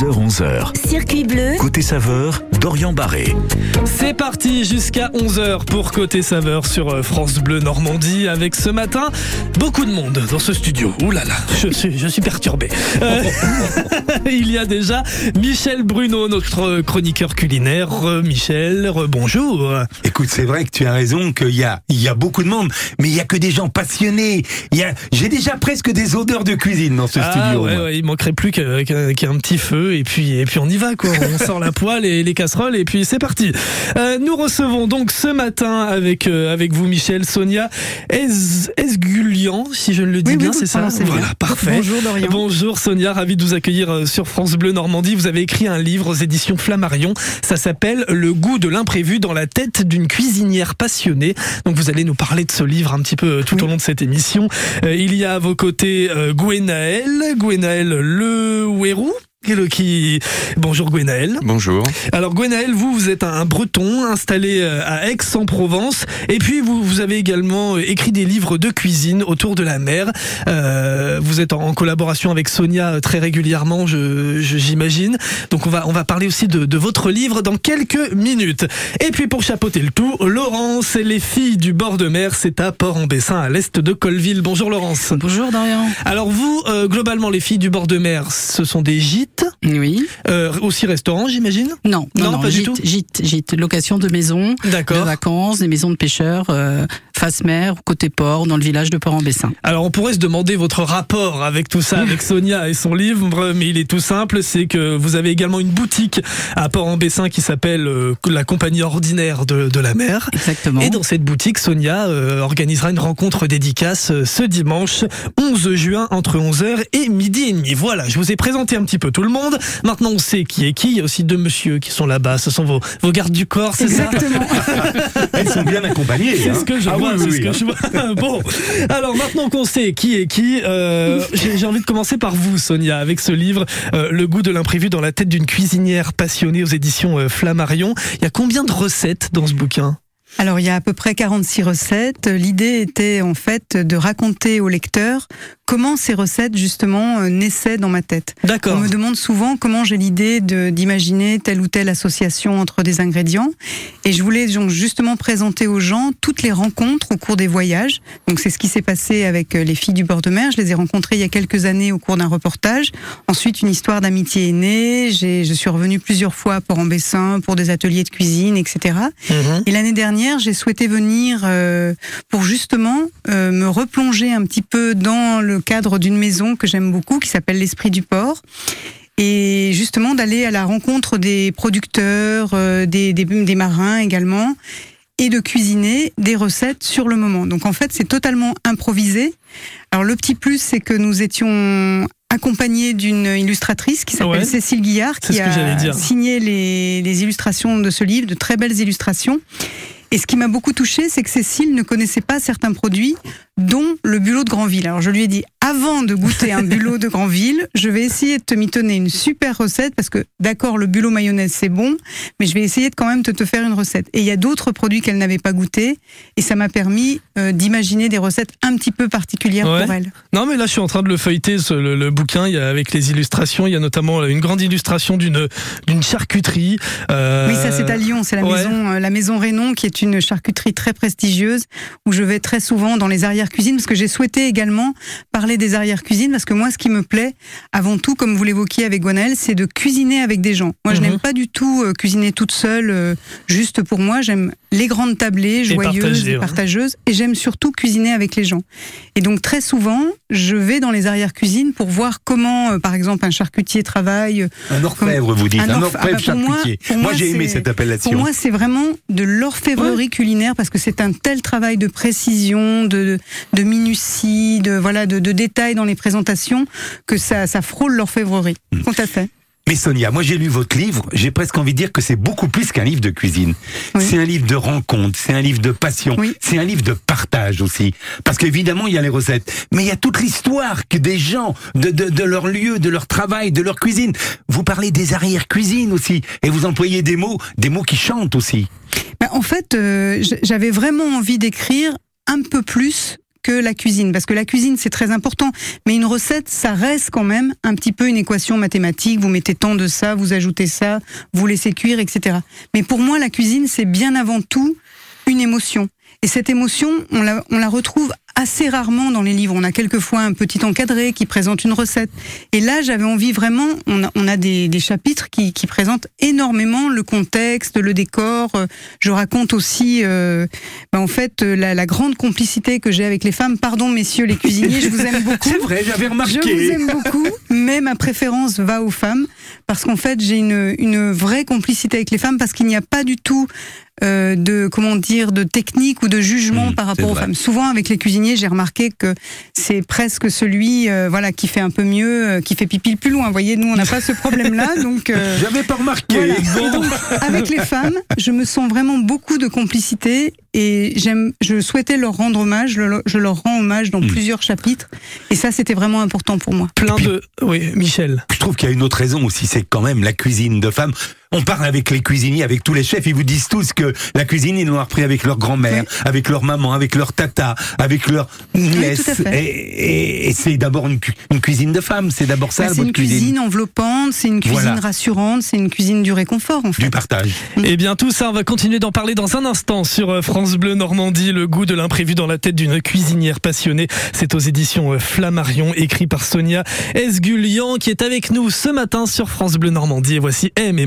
10h-11h. Circuit bleu, Côté saveur, Dorian Barré. C'est parti jusqu'à 11h pour Côté Saveur sur euh, France Bleu Normandie avec ce matin beaucoup de monde dans ce studio. Ouh là là, je suis, je suis perturbé. Euh, il y a déjà Michel Bruno, notre chroniqueur culinaire. Re- Michel, bonjour. Écoute, c'est vrai que tu as raison qu'il y a, il y a beaucoup de monde, mais il y a que des gens passionnés. Il y a, j'ai déjà presque des odeurs de cuisine dans ce Ah studio. ouais, ouais, il manquerait plus qu'un petit feu et puis et puis on y va quoi. On sort la poêle et les casseroles et puis c'est parti. Euh, nous recevons donc ce matin avec euh, avec vous Michel, Sonia Es- Esgulian, si je ne le dis Oui, bien, c'est ça. bien. Voilà, parfait. Bonjour Dorian. Bonjour Sonia, ravi de vous accueillir euh, sur France Bleu Normandie. Vous avez écrit un livre aux éditions Flammarion. Ça s'appelle Le goût de l'imprévu dans la tête d'une cuisinière passionnée. Donc vous allez nous parler de ce livre un petit peu euh, tout au long de cette émission. Euh, il y a à vos côtés euh, Gwenaël, Gwenaël Le Ouérou. Qui... Bonjour Gwenaël. Bonjour. Alors Gwenaël, vous, vous êtes un breton installé euh, à Aix-en-Provence et puis vous, vous avez également euh, écrit des livres de cuisine autour de la mer. Euh, vous êtes en, en collaboration avec Sonia euh, très régulièrement, je, je- j'imagine. Donc on va, on va parler aussi de, de votre livre dans quelques minutes. Et puis pour chapeauter le tout, Laurence et les filles du bord de mer, c'est à Port-en-Bessin, à l'est de Colville. Bonjour Laurence. Bonjour Dorian. Alors vous, euh, globalement, les filles du bord de mer, ce sont des gîtes, Oui. euh, aussi restaurants, j'imagine? Non, non, Non, non, pas du gîte, tout? gîte, gîte, location de maisons, de vacances, des maisons de pêcheurs, euh, face mer, côté port, dans le village de Port-en-Bessin. Alors on pourrait se demander votre rapport avec tout ça, avec Sonia et son livre, mais il est tout simple, c'est que vous avez également une boutique à Port-en-Bessin qui s'appelle euh, la compagnie ordinaire de, de la mer. Exactement. Et dans cette boutique, Sonia euh, organisera une rencontre dédicace euh, ce dimanche 11 juin entre 11h et midi et demi. Voilà, je vous ai présenté un petit peu tout le monde. Maintenant on sait qui est qui. Il y a aussi deux messieurs qui sont là-bas. Ce sont vos, vos gardes du corps, c'est ça? Exactement. Elles sont bien accompagnées. C'est hein. ce que je Ah vois, oui, c'est oui, ce que hein. je vois. Bon, alors maintenant qu'on sait qui est qui, euh, j'ai envie de commencer par vous, Sonia, avec ce livre, euh, Le goût de l'imprévu dans la tête d'une cuisinière passionnée aux éditions euh, Flammarion. Il y a combien de recettes dans ce bouquin? Alors, il y a à peu près 46 recettes. L'idée était en fait de raconter au lecteur comment ces recettes justement euh, naissaient dans ma tête. On D'accord. me demande souvent comment j'ai l'idée d'imaginer telle ou telle association entre des ingrédients. Et je voulais donc justement présenter aux gens toutes les rencontres au cours des voyages. Donc c'est ce qui s'est passé avec euh, les filles du bord de mer. Je les ai rencontrées il y a quelques années au cours d'un reportage. Ensuite, une histoire d'amitié est née. Je suis revenue plusieurs fois à Port-en-Bessin pour des ateliers de cuisine, etc. Mhm. Et l'année dernière, j'ai souhaité venir euh, pour justement euh, me replonger un petit peu dans le cadre d'une maison que j'aime beaucoup, qui s'appelle l'Esprit du Port. Et justement d'aller à la rencontre des producteurs, euh, des, des, des marins également, et de cuisiner des recettes sur le moment. Donc en fait, c'est totalement improvisé. Alors le petit plus, c'est que nous étions accompagnés d'une illustratrice qui s'appelle Ouais. Cécile Guillard, qui a signé les, les illustrations de ce livre, de très belles illustrations. Et ce qui m'a beaucoup touchée, c'est que Cécile ne connaissait pas certains produits, dont le bulot de Granville. Alors je lui ai dit, avant de goûter un bulot de Granville, je vais essayer de te mitonner une super recette, parce que d'accord, le bulot mayonnaise c'est bon, mais je vais essayer de quand même de te faire une recette. Et il y a d'autres produits qu'elle n'avait pas goûté, et ça m'a permis euh, d'imaginer des recettes un petit peu particulières Ouais. pour elle. Non, mais là, je suis en train de le feuilleter, ce- le, le bouquin, il y a, avec les illustrations. Il y a notamment une grande illustration d'une d'une charcuterie. Euh, Oui, ça c'est à Lyon, c'est la ouais. maison, euh, la maison Rénon qui est une charcuterie très prestigieuse où je vais très souvent dans les arrières cuisines parce que j'ai souhaité également parler des arrières cuisines parce que moi ce qui me plaît avant tout, comme vous l'évoquiez avec Gwenaël, c'est de cuisiner avec des gens. Moi je Mhm. n'aime pas du tout euh, cuisiner toute seule, euh, juste pour moi. J'aime les grandes tablées, joyeuses et ouais. partageuses, et j'aime surtout cuisiner avec les gens. Et donc très souvent, je vais dans les arrières cuisines pour voir comment, euh, par exemple, un charcutier travaille. Un orfèvre, vous dites. Un Un, orf- orfèvre ah bah, pour moi- charcutier. pour moi, moi, j'ai aimé cette appellation. Pour moi, c'est vraiment de l'orfèvrerie culinaire parce que c'est un tel travail de précision, de, de minutie, de voilà, de, de détails dans les présentations que ça, ça frôle l'orfèvrerie. Hmm. Tout à fait. Mais Sonia, moi j'ai lu votre livre, j'ai presque envie de dire que c'est beaucoup plus qu'un livre de cuisine. Oui. C'est un livre de rencontre, c'est un livre de passion, Oui. c'est un livre de partage aussi. Parce qu'évidemment, il y a les recettes, mais il y a toute l'histoire que des gens, de, de, de leur lieu, de leur travail, de leur cuisine. Vous parlez des arrières-cuisines aussi, et vous employez des mots, des mots qui chantent aussi. Bah, en fait, euh, j'avais vraiment envie d'écrire un peu plus que la cuisine, parce que la cuisine c'est très important, mais une recette ça reste quand même un petit peu une équation mathématique. Vous mettez tant de ça, vous ajoutez ça, vous laissez cuire, etc. Mais pour moi la cuisine c'est bien avant tout une émotion. Et cette émotion, on la, on la retrouve assez rarement dans les livres. On a quelquefois un petit encadré qui présente une recette. Et là, j'avais envie vraiment, on a, on a des, des chapitres qui, qui présentent énormément le contexte, le décor. Je raconte aussi, euh, bah, en fait, la, la grande complicité que j'ai avec les femmes. Pardon, messieurs les cuisiniers, je vous aime beaucoup. C'est vrai, j'avais Je remarqué. vous aime beaucoup, mais ma préférence va aux femmes parce qu'en fait j'ai une, une vraie complicité avec les femmes parce qu'il n'y a pas du tout euh, de comment dire de technique ou de jugement Mmh, par rapport aux vrai. femmes. Souvent avec les cuisiniers, j'ai remarqué que c'est presque celui euh, voilà qui fait un peu mieux, euh, qui fait pipi le plus loin. Vous voyez, nous on n'a pas ce problème-là, donc. euh, J'avais pas remarqué. voilà. Donc, avec les femmes, je me sens vraiment beaucoup de complicité et j'aime, je souhaitais leur rendre hommage. Je, le- je leur rends hommage dans Mm. plusieurs chapitres et ça, c'était vraiment important pour moi. Plein de. Oui, Michel. Je trouve qu'il y a une autre raison aussi, c'est quand même la cuisine de femmes. On parle avec les cuisiniers, avec tous les chefs, ils vous disent tous que la cuisine, ils l'ont appris avec leur grand-mère, avec leur maman, avec leur tata, avec leur nièce. Et, et- et c'est d'abord une, cu- une cuisine de femmes, c'est d'abord ça, Bah, c'est une cuisine. enveloppante, c'est une cuisine Voilà. rassurante, c'est une cuisine du réconfort en fait. Du partage. Eh bien, tout ça, on va continuer d'en parler dans un instant sur euh, France Bleu Normandie. Le goût de l'imprévu dans la tête d'une cuisinière passionnée. C'est aux éditions euh, Flammarion, écrit par Sonia Esgulian, qui est avec nous ce matin sur France Bleu Normandie. Et voici M et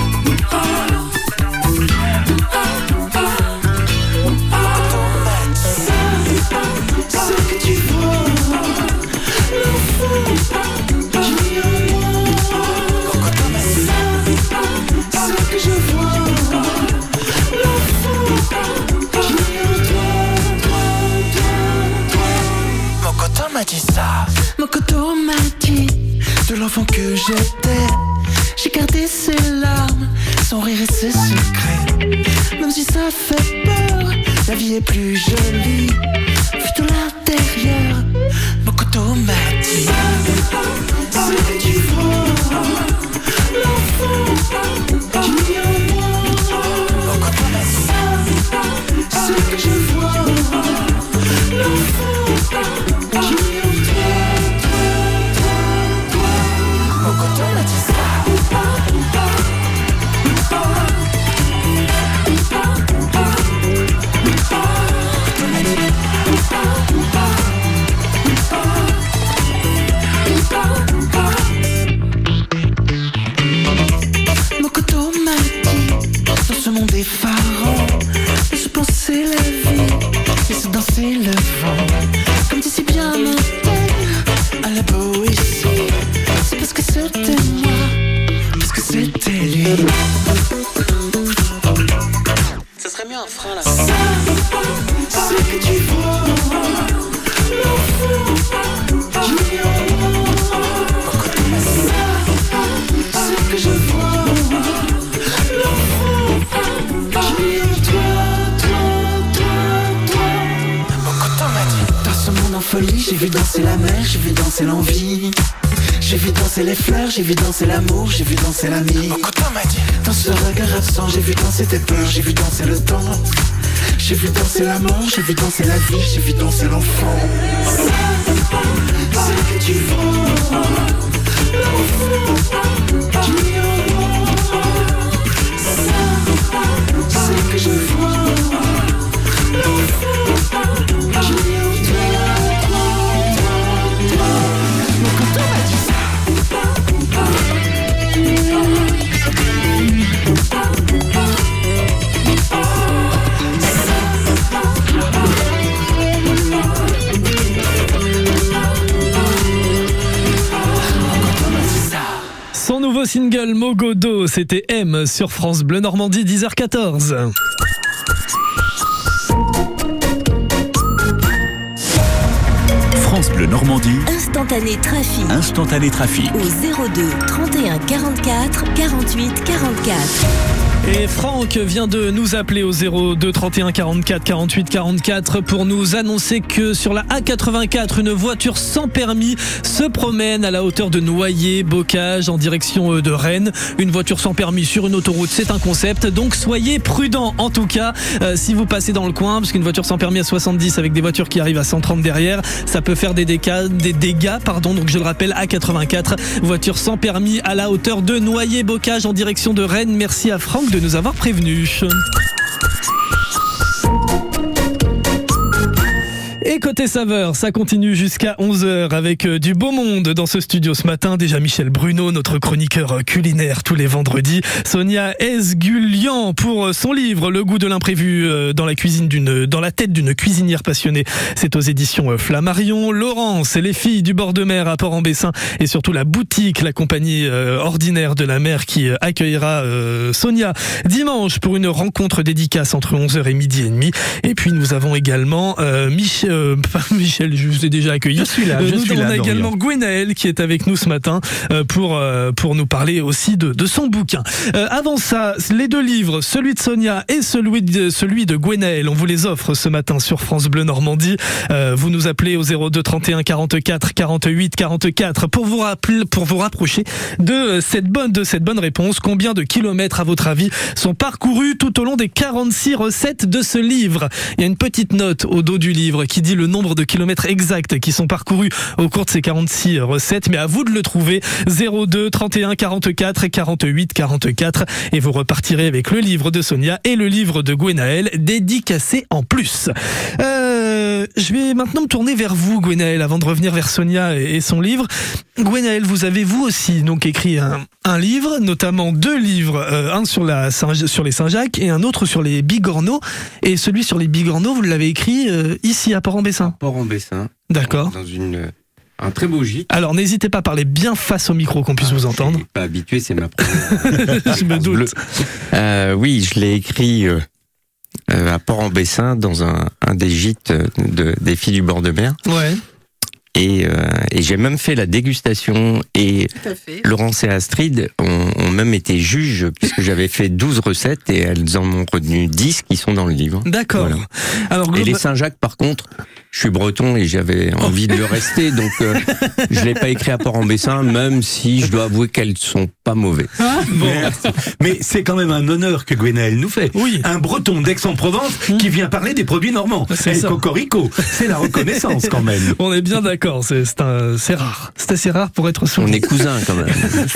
dit ça. Mokoto m'a dit de l'enfant que j'étais. J'ai gardé ses larmes, son rire et ses secrets. Même si ça fait peur, la vie est plus jolie. Vu de l'intérieur, Mokoto m'a Ça serait mieux un frein là. Ça, c'est que tu vois L'enfant qui est en moi Ça, c'est que je vois L'enfant qui est en toi, toi, toi, toi Mokoto m'a dit Dans ce monde en folie, j'ai vu danser la mer, j'ai vu danser l'envie j'ai vu danser les fleurs, j'ai vu danser l'amour, j'ai vu danser l'ami. Dans ce regard absent, j'ai vu danser tes peurs, j'ai vu danser le temps. J'ai vu danser l'amour, j'ai vu danser la vie, j'ai vu danser l'enfant. C'est que tu vois l'enfant single Mogodo, c'était M sur France Bleu Normandie 10h14. France Bleu Normandie, Instantané trafic instantané trafic. au 02 31 44 48 44. Et Franck vient de nous appeler au 02 31 44 48 44 pour nous annoncer que sur la A84, une voiture sans permis se promène à la hauteur de Noyer, Bocage, en direction euh, de Rennes. Une voiture sans permis sur une autoroute, c'est un concept. Donc soyez prudents en tout cas euh, si vous passez dans le coin, parce qu'une voiture sans permis à 70 avec des voitures qui arrivent à 130 derrière, ça peut faire des dégâts, des dégâts pardon. Donc je le rappelle, A84, voiture sans permis à la hauteur de Noyer, Bocage, en direction de Rennes. Merci à Franck de nous avoir prévenus. Et côté saveur, ça continue jusqu'à 11h avec euh, du beau monde dans ce studio ce matin. Déjà Michel Bruno, notre chroniqueur euh, culinaire tous les vendredis. Sonia Esgulian pour euh, son livre Le goût de l'imprévu dans la cuisine d'une, dans la tête d'une cuisinière passionnée. C'est aux éditions Flammarion. Laurence et les filles du bord de mer à Port-en-Bessin et surtout la boutique, la compagnie ordinaire de la mer qui accueillera Sonia dimanche pour une rencontre dédicace entre 11h et midi et demi. Et puis nous avons également Michel euh, Michel, je vous ai déjà accueilli. Je suis là, je nous suis avons là, également Gwenaël qui est avec nous ce matin euh, pour euh, pour nous parler aussi de, de son bouquin. Euh, avant ça, les deux livres, celui de Sonia et celui de celui de Gwenaël, on vous les offre ce matin sur France Bleu Normandie. Euh, vous nous appelez au 02 31 44 48 44 pour vous rappeler, pour vous rapprocher de cette bonne de cette bonne réponse. Combien de kilomètres à votre avis sont parcourus tout au long des 46 recettes de ce livre? Il y a une petite note au dos du livre qui dit le nombre de kilomètres exacts qui sont parcourus au cours de ces 46 recettes, mais à vous de le trouver 02 31 44 48 44 et vous repartirez avec le livre de Sonia et le livre de Gwenaël dédicacé en plus. Euh, je vais maintenant me tourner vers vous Gwenaël avant de revenir vers Sonia et son livre. Gwenaël, vous avez vous aussi donc écrit un, livre, notamment deux livres, euh, un sur la sur les Saint-Jacques et un autre sur les bigorneaux. Et celui sur les bigorneaux, vous l'avez écrit euh, ici à Port-en-Bessin. Port-en-Bessin. D'accord. Dans une, un très beau gîte. Alors n'hésitez pas à parler bien face au micro qu'on puisse vous entendre. Je suis pas habitué, c'est ma première. Je me doute. Euh, oui, je l'ai écrit euh, euh, à Port-en-Bessin dans un, un des gîtes de, des filles du bord de mer. Ouais. Et, euh, et j'ai même fait la dégustation et. Laurence et Astrid ont, ont même été juges puisque j'avais fait 12 recettes et elles en ont retenu 10 qui sont dans le livre. D'accord. Voilà. Alors Et les Saint-Jacques, par contre, je suis breton et j'avais envie de le rester, donc euh, je l'ai pas écrit à Port-en-Bessin, même si je dois avouer qu'elles sont pas mauvais. Merci. Mais c'est quand même un honneur que Gwenaël nous fait. Oui. Un breton d'Aix-en-Provence qui vient parler des produits normands. C'est. Cocorico, c'est la reconnaissance quand même. on est bien d'accord, c'est c'est rare. C'est assez rare pour être On souligné. est cousins quand même.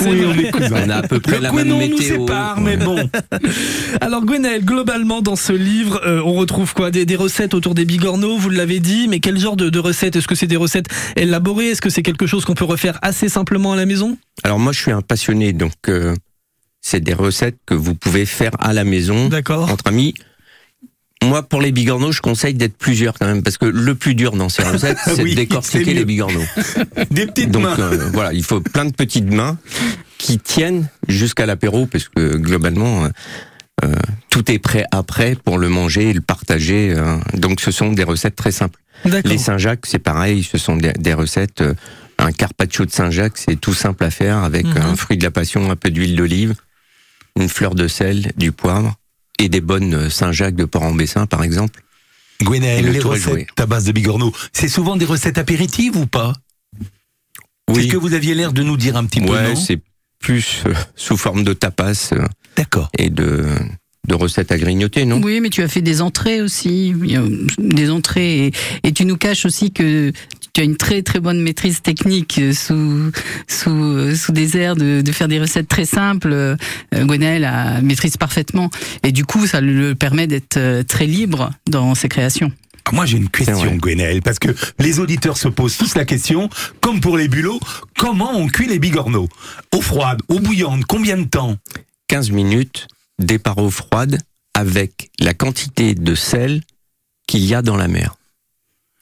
Oui, on est cousins. On a à peu près Le la même Quénon nous météo. sépare, mais bon. Alors Gwenaël, globalement dans ce livre, euh, on retrouve quoi? Des, des recettes autour des bigorneaux, vous l'avez dit, mais quel genre de, de recettes? Est-ce que c'est des recettes élaborées? Est-ce que c'est quelque chose qu'on peut refaire assez simplement à la maison? Alors moi, je suis un passionné, donc euh, c'est des recettes que vous pouvez faire à la maison D'accord. entre amis. Moi, pour les bigorneaux, je conseille d'être plusieurs quand même, parce que le plus dur dans ces recettes, c'est Oui, de décortiquer les bigorneaux. Des petites Donc mains. euh, voilà, il faut plein de petites mains qui tiennent jusqu'à l'apéro, parce que globalement, euh, euh, tout est prêt après pour le manger et le partager. euh, donc ce sont des recettes très simples. Les Saint-Jacques, c'est pareil, ce sont des, des recettes. euh, un carpaccio de Saint-Jacques, c'est tout simple à faire avec Mhm. un fruit de la passion, un peu d'huile d'olive, une fleur de sel, du poivre et des bonnes euh, Saint-Jacques de Port-en-Bessin, par exemple. Gwenaël, le les recettes à base de bigorneaux, c'est souvent des recettes apéritives ou pas? C'est ce que vous aviez l'air de nous dire un petit peu, ouais, non? c'est plus euh, sous forme de tapas euh, D'accord. et de, de recettes à grignoter, non? Oui, mais tu as fait des entrées aussi, a des entrées, et, et tu nous caches aussi que tu as une très très bonne maîtrise technique sous sous sous des airs de, de faire des recettes très simples. Euh, Gwenaël la maîtrise parfaitement, et du coup, ça le permet d'être euh, très libre dans ses créations. Ah, Moi, j'ai une question. Gwenaël, parce que les auditeurs se posent tous la question, comme pour les bulots, comment on cuit les bigorneaux? Eau froide, eau bouillante, combien de temps? 15 minutes, départ eau froide, avec la quantité de sel qu'il y a dans la mer.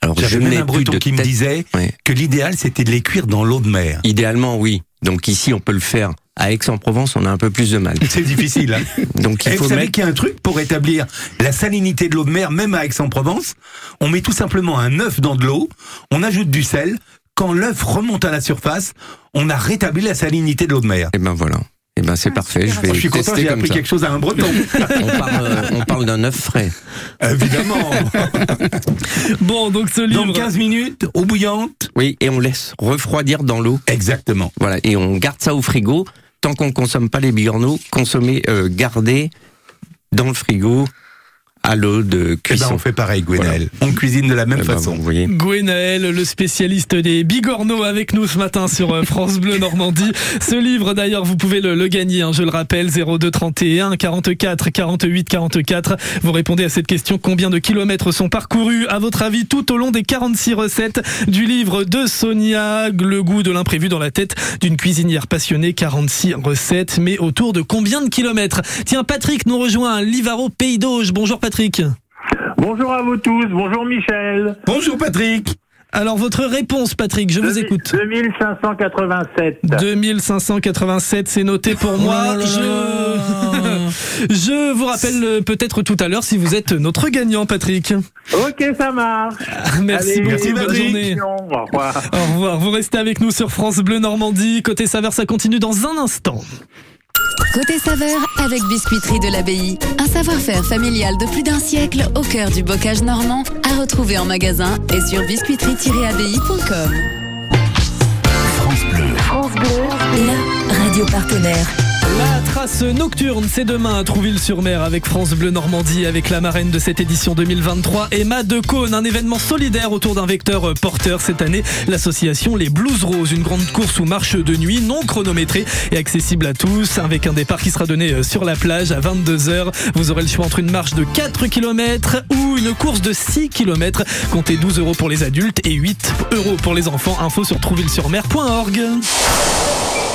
Alors, je même un breton qui me disait que l'idéal, c'était de les cuire dans l'eau de mer. Idéalement, oui. Donc ici, on peut le faire. À Aix-en-Provence, on a un peu plus de mal. C'est difficile, hein Donc il Et faut vous savez mettre... qu'il y a un truc pour établir la salinité de l'eau de mer, même à Aix-en-Provence On met tout simplement un œuf dans de l'eau, on ajoute du sel. Quand l'œuf remonte à la surface, on a rétabli la salinité de l'eau de mer. Et ben voilà. Eh ben c'est Ah, parfait, je vais Je suis content, tester j'ai comme appris ça. quelque chose à un breton. On parle, euh, parle d'un œuf frais. Évidemment. Bon, donc ce livre. Dans 15 minutes, eau bouillante. Oui, et on laisse refroidir dans l'eau. Exactement. Voilà, et on garde ça au frigo. Tant qu'on consomme pas les bigorneaux, consommer, euh, garder dans le frigo à l'eau de Eh ben, cuisson. on fait pareil, Gwenaël. On cuisine de la même Eh ben, façon. vous voyez. Gwenaël, le spécialiste des bigorneaux avec nous ce matin sur euh, France Bleu Normandie. Ce livre d'ailleurs, vous pouvez le, le gagner, hein, je le rappelle, 02 31 44 48 44. Vous répondez à cette question, combien de kilomètres sont parcourus à votre avis tout au long des 46 recettes du livre de Sonia, le goût de l'imprévu dans la tête d'une cuisinière passionnée, 46 recettes, mais autour de combien de kilomètres? Tiens, Patrick nous rejoint, Livaro Pays d'Auge. Bonjour Patrick. Bonjour à vous tous, bonjour Michel. Bonjour Patrick. Alors votre réponse Patrick, je vous écoute. 2587. 2587, c'est noté pour moi. Je... je vous rappelle euh, peut-être tout à l'heure si vous êtes notre gagnant, Patrick. Ok, ça marche. Merci Allez, beaucoup, merci, bonne journée. Au revoir. Au revoir, vous restez avec nous sur France Bleu Normandie. Côté saveur, ça continue dans un instant. Côté saveur avec Biscuiterie de l'Abbaye. Un savoir-faire familial de plus d'un siècle au cœur du bocage normand à retrouver en magasin et sur biscuiterie-abbaye.com. France Bleu. La radio partenaire. La trace nocturne, c'est demain à Trouville-sur-Mer avec France Bleu Normandie, avec la marraine de cette édition 2023, Emma de Cône, un événement solidaire autour d'un vecteur porteur cette année, l'association Les Blues Roses, une grande course ou marche de nuit non chronométrée et accessible à tous, avec un départ qui sera donné euh, sur la plage à 22h. Vous aurez le choix entre une marche de 4 km ou une course de 6 km. Comptez 12 euros pour les adultes et 8 euros pour les enfants. Info sur trouville-sur-mer.org.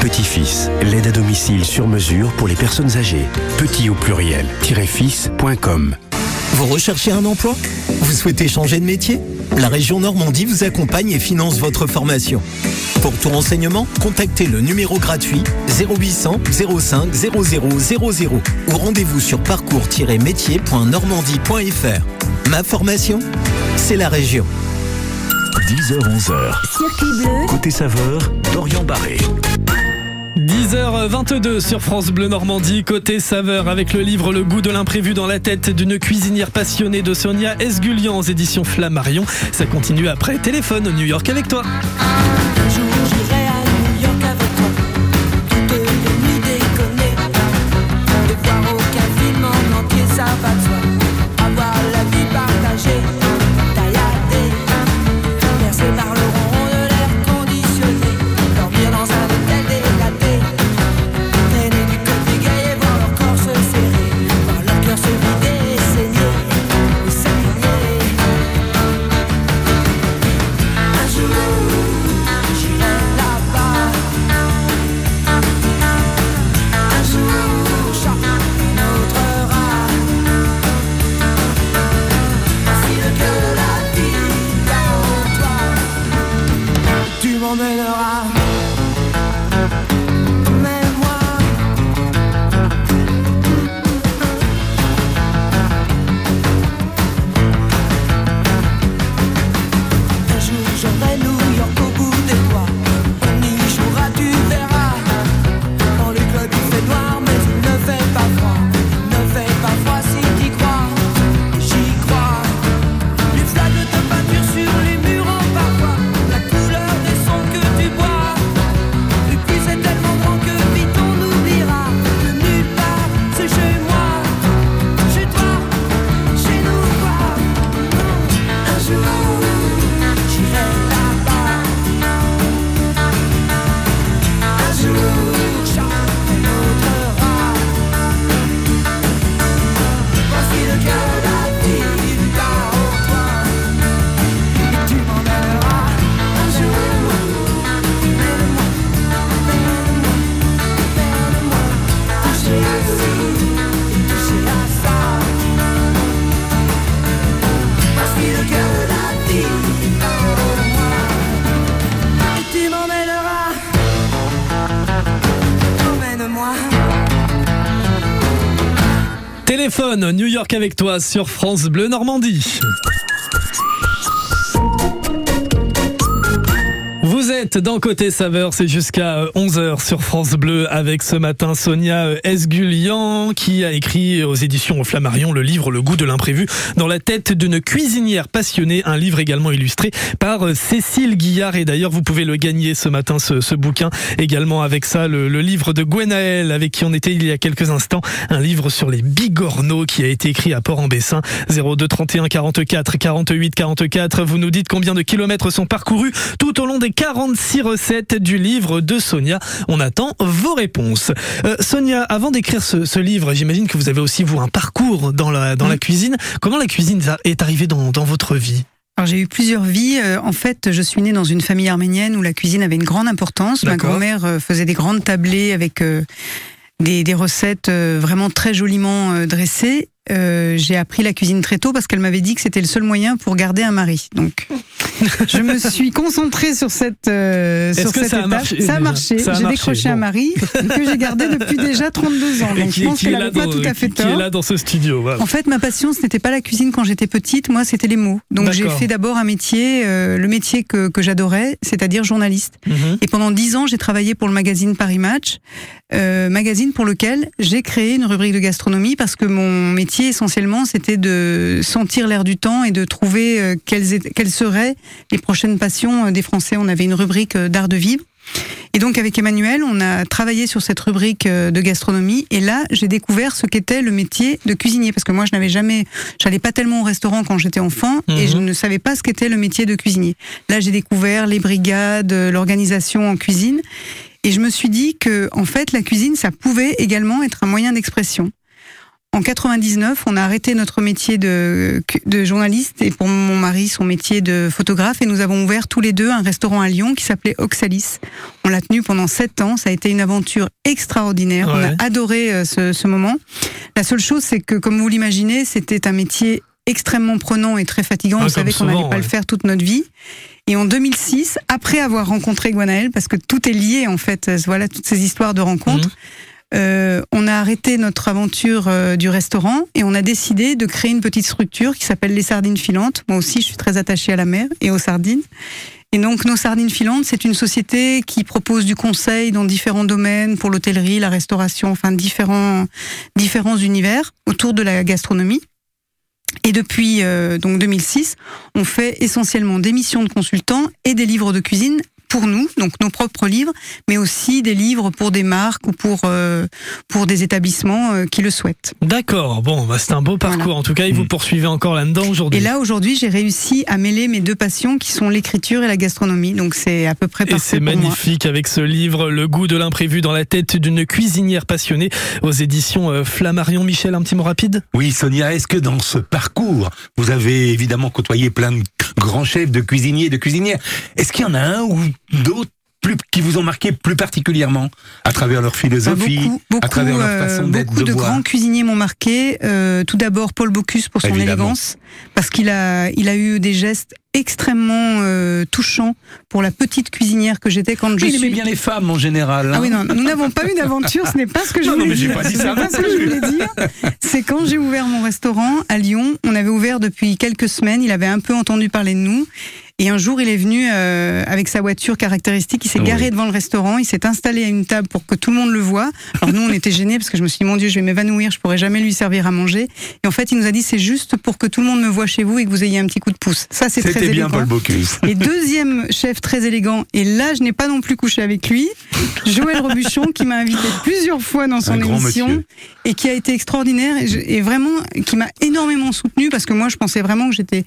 Petit-Fils, l'aide à domicile sur mesure pour les personnes âgées. Petit au pluriel, fils.com. Vous recherchez un emploi? Vous souhaitez changer de métier? La région Normandie vous accompagne et finance votre formation. Pour tout renseignement, contactez le numéro gratuit 0800 05 0000 ou rendez-vous sur parcours-métier.normandie.fr. Ma formation, c'est la région. 10h-11h. Circuit bleu. Côté saveur, Dorian Barré. 10h22 sur France Bleu Normandie, côté saveur, avec le livre Le goût de l'imprévu dans la tête d'une cuisinière passionnée de Sonia Esgulian aux éditions Flammarion. Ça continue après Téléphone New York avec toi. Téléphone, New York avec toi sur France Bleu Normandie. Êtes dans Côté Saveur, c'est jusqu'à 11h sur France Bleu avec ce matin Sonia Esgulian qui a écrit aux éditions Flammarion le livre Le goût de l'imprévu dans la tête d'une cuisinière passionnée, un livre également illustré par Cécile Guillard. Et d'ailleurs vous pouvez le gagner ce matin ce, ce bouquin. Également avec ça le, le, livre de Gwenaël avec qui on était il y a quelques instants, un livre sur les bigorneaux qui a été écrit à Port-en-Bessin. 02 31 44 48 44 vous nous dites combien de kilomètres sont parcourus tout au long des 46 recettes du livre de Sonia. On attend vos réponses. Euh, Sonia, avant d'écrire ce, ce, livre, j'imagine que vous avez aussi, vous, un parcours dans la, dans la cuisine. Comment la cuisine est arrivée dans, dans votre vie? Alors j'ai eu plusieurs vies. Euh, en fait, je suis née dans une famille arménienne où la cuisine avait une grande importance. Ma grand-mère euh, faisait des grandes tablées avec des, des, recettes vraiment très joliment dressées. Euh, j'ai appris la cuisine très tôt parce qu'elle m'avait dit que c'était le seul moyen pour garder un mari. Donc, je me suis concentrée sur cette, euh, sur cette ça étape. A marché, ça a marché. J'ai décroché bon. un mari que j'ai gardé depuis déjà 32 ans. Donc, qui, je pense qu'elle n'avait pas dans, tout à fait qui, tort. Qui est là dans ce studio. Voilà. En fait, ma passion, ce n'était pas la cuisine quand j'étais petite. Moi, c'était les mots. Donc, j'ai fait d'abord un métier, euh, le métier que, que j'adorais, c'est-à-dire journaliste. Mhm. Mm -hmm. Et pendant 10 ans, j'ai travaillé pour le magazine Paris Match, euh, magazine pour lequel j'ai créé une rubrique de gastronomie parce que mon métier, essentiellement, c'était de sentir l'air du temps et de trouver euh, quelles, étaient, quelles seraient les prochaines passions euh, des Français. On avait une rubrique euh, d'art de vivre. Et donc avec Emmanuel, on a travaillé sur cette rubrique de gastronomie et là, j'ai découvert ce qu'était le métier de cuisinier parce que moi je n'avais jamais j'allais pas tellement au restaurant quand j'étais enfant Mhm. mmh. et je ne savais pas ce qu'était le métier de cuisinier. Là, j'ai découvert les brigades, l'organisation en cuisine et je me suis dit que en fait la cuisine ça pouvait également être un moyen d'expression. En 99, on a arrêté notre métier de, de journaliste et pour mon mari son métier de photographe et nous avons ouvert tous les deux un restaurant à Lyon qui s'appelait Oxalis. On l'a tenu pendant sept ans, ça a été une aventure extraordinaire. Ouais. On a adoré euh, ce, ce moment. La seule chose, c'est que comme vous l'imaginez, c'était un métier extrêmement prenant et très fatigant. Ah, on savait qu'on n'allait pas ouais. le faire toute notre vie. Et en 2006, après avoir rencontré Guanaël, parce que tout est lié en fait, euh, voilà toutes ces histoires de rencontres. Mhm. Euh, on a arrêté notre aventure euh, du restaurant et on a décidé de créer une petite structure qui s'appelle les sardines filantes. Moi aussi, je suis très attachée à la mer et aux sardines. Et donc, nos sardines filantes, c'est une société qui propose du conseil dans différents domaines pour l'hôtellerie, la restauration, enfin différents différents univers autour de la gastronomie. Et depuis euh, donc 2006, on fait essentiellement des missions de consultants et des livres de cuisine pour nous, donc nos propres livres, mais aussi des livres pour des marques ou pour euh, pour des établissements euh, qui le souhaitent. D'accord. Bon, bah, c'est un beau parcours. Voilà. En tout cas, et vous poursuivez encore là-dedans aujourd'hui. Et là, aujourd'hui, j'ai réussi à mêler mes deux passions qui sont l'écriture et la gastronomie. Donc, c'est à peu près Et parfait c'est pour moi. magnifique avec ce livre, Le goût de l'imprévu dans la tête d'une cuisinière passionnée aux éditions euh, Flammarion. Michel, un petit mot rapide? Oui, Sonia, est-ce que dans ce parcours, vous avez évidemment côtoyé plein de grands chefs, de cuisiniers, de cuisinières? Est-ce qu'il y en a un ou d'autres plus, qui vous ont marqué plus particulièrement à travers leur philosophie, beaucoup, beaucoup, à travers leur euh, façon d'être, beaucoup de, de grands cuisiniers m'ont marqué. Euh, tout d'abord Paul Bocuse pour son Évidemment. élégance, parce qu'il a, il a eu des gestes extrêmement euh, touchants pour la petite cuisinière que j'étais quand je Oui, il suis. aimait bien les femmes en général. Ah hein. oui, non, nous n'avons pas eu d'aventure, ce n'est pas ce que je Non, mais j'ai dire. pas dit ça pas ce que je voulais dire. C'est quand j'ai ouvert mon restaurant à Lyon, on avait ouvert depuis quelques semaines, il avait un peu entendu parler de nous. Et un jour, il est venu euh, avec sa voiture caractéristique, il s'est Oui. garé devant le restaurant, il s'est installé à une table pour que tout le monde le voit. Alors nous, on était gênés parce que je me suis dit, mon Dieu, je vais m'évanouir, je pourrais jamais lui servir à manger. Et en fait, il nous a dit, c'est juste pour que tout le monde me voit chez vous et que vous ayez un petit coup de pouce. Ça, c'est très bien élégant. Paul Bocuse. Et deuxième chef très élégant, et là je n'ai pas non plus couché avec lui, Joël Robuchon qui m'a invité plusieurs fois dans son émission monsieur. et qui a été extraordinaire et, je- et vraiment qui m'a énormément soutenu parce que moi je pensais vraiment que j'étais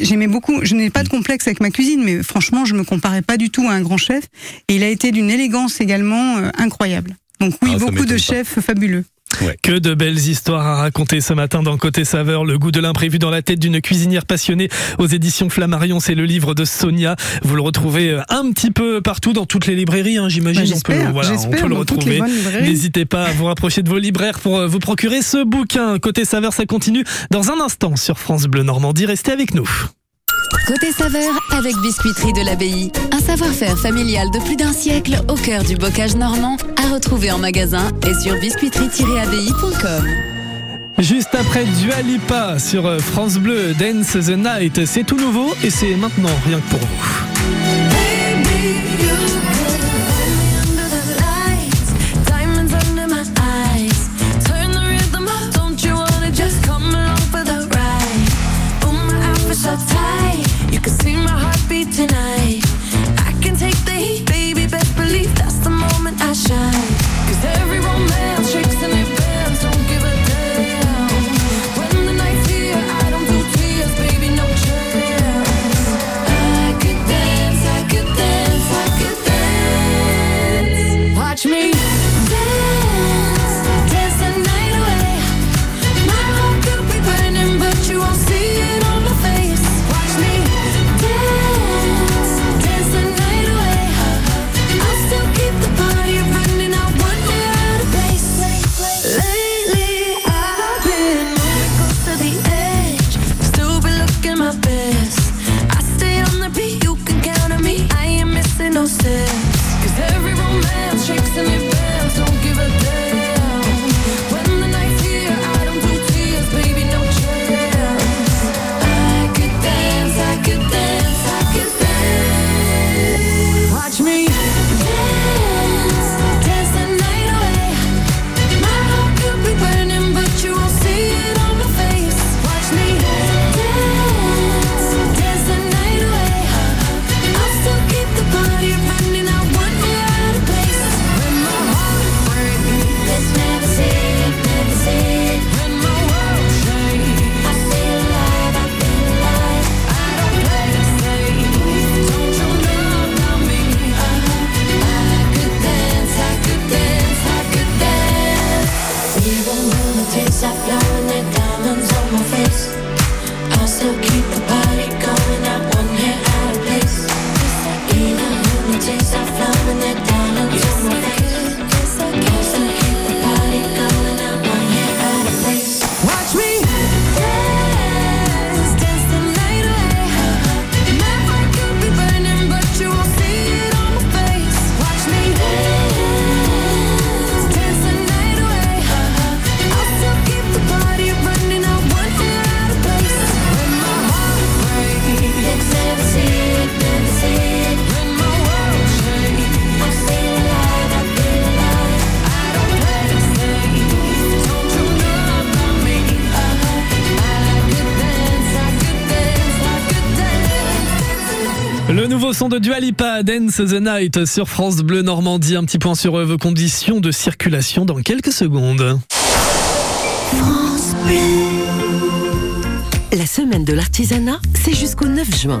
J'aimais beaucoup, je n'ai pas de complexe avec ma cuisine, mais franchement, je me comparais pas du tout à un grand chef. Et il a été d'une élégance également euh, incroyable. Donc oui, Ah, beaucoup de pas. chefs Que de belles histoires à raconter ce matin dans Côté Saveur. Le goût de l'imprévu dans la tête d'une cuisinière passionnée aux éditions Flammarion. C'est le livre de Sonia. Vous le retrouvez euh, un petit peu partout dans toutes les librairies, hein, j'imagine. Bah, on peut, voilà, on peut le retrouver. N'hésitez pas à vous rapprocher de vos libraires pour euh, vous procurer ce bouquin. Côté Saveur, ça continue dans un instant sur France Bleu Normandie. Restez avec nous. Côté saveur avec Biscuiterie de l'Abbaye. Un savoir-faire familial de plus d'un siècle au cœur du bocage normand à retrouver en magasin et sur biscuiterie-abbaye.com. Juste après Dua Lipa sur euh, France Bleu, Dance the Night, c'est tout nouveau et c'est maintenant rien que pour vous. Tonight. I can take the heat, baby. Best believe that's the moment I shine. De Dua Lipa, Dance the Night sur France Bleu Normandie. Un petit point sur euh, vos conditions de circulation dans quelques secondes. La semaine de l'artisanat, c'est jusqu'au 9 juin.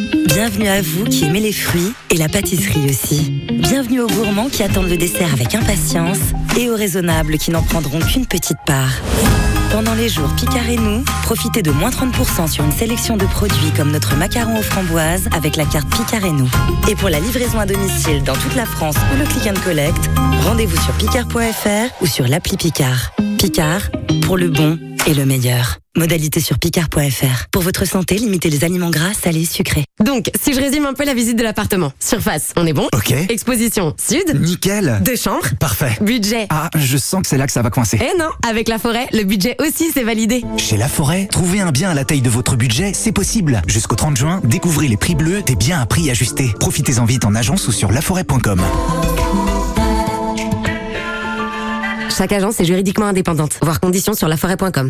Bienvenue à vous qui aimez les fruits et la pâtisserie aussi. Bienvenue aux gourmands qui attendent le dessert avec impatience et aux raisonnables qui n'en prendront qu'une petite part. Pendant les jours Picard et nous, profitez de moins 30% sur une sélection de produits comme notre macaron aux framboises avec la carte Picard et nous. Et pour la livraison à domicile dans toute la France ou le click and collect, rendez-vous sur picard.fr ou sur l'appli Picard. Picard, pour le bon et le meilleur. Modalité sur picard.fr. Pour votre santé, limitez les aliments gras, salés, sucrés. Donc, si je résume un peu la visite de l'appartement. Surface, on est bon Ok. Exposition, sud. Nickel. Deux chambres. Parfait. Budget. Ah, je sens que c'est là que ça va coincer. Eh non, avec la forêt, le budget aussi c'est validé. Chez La Forêt, trouver un bien à la taille de votre budget, c'est possible. Jusqu'au 30 juin, découvrez les prix bleus des biens à prix ajusté. Profitez-en vite en agence ou sur laforêt.com. Chaque agence est juridiquement indépendante. Voir conditions sur laforêt.com.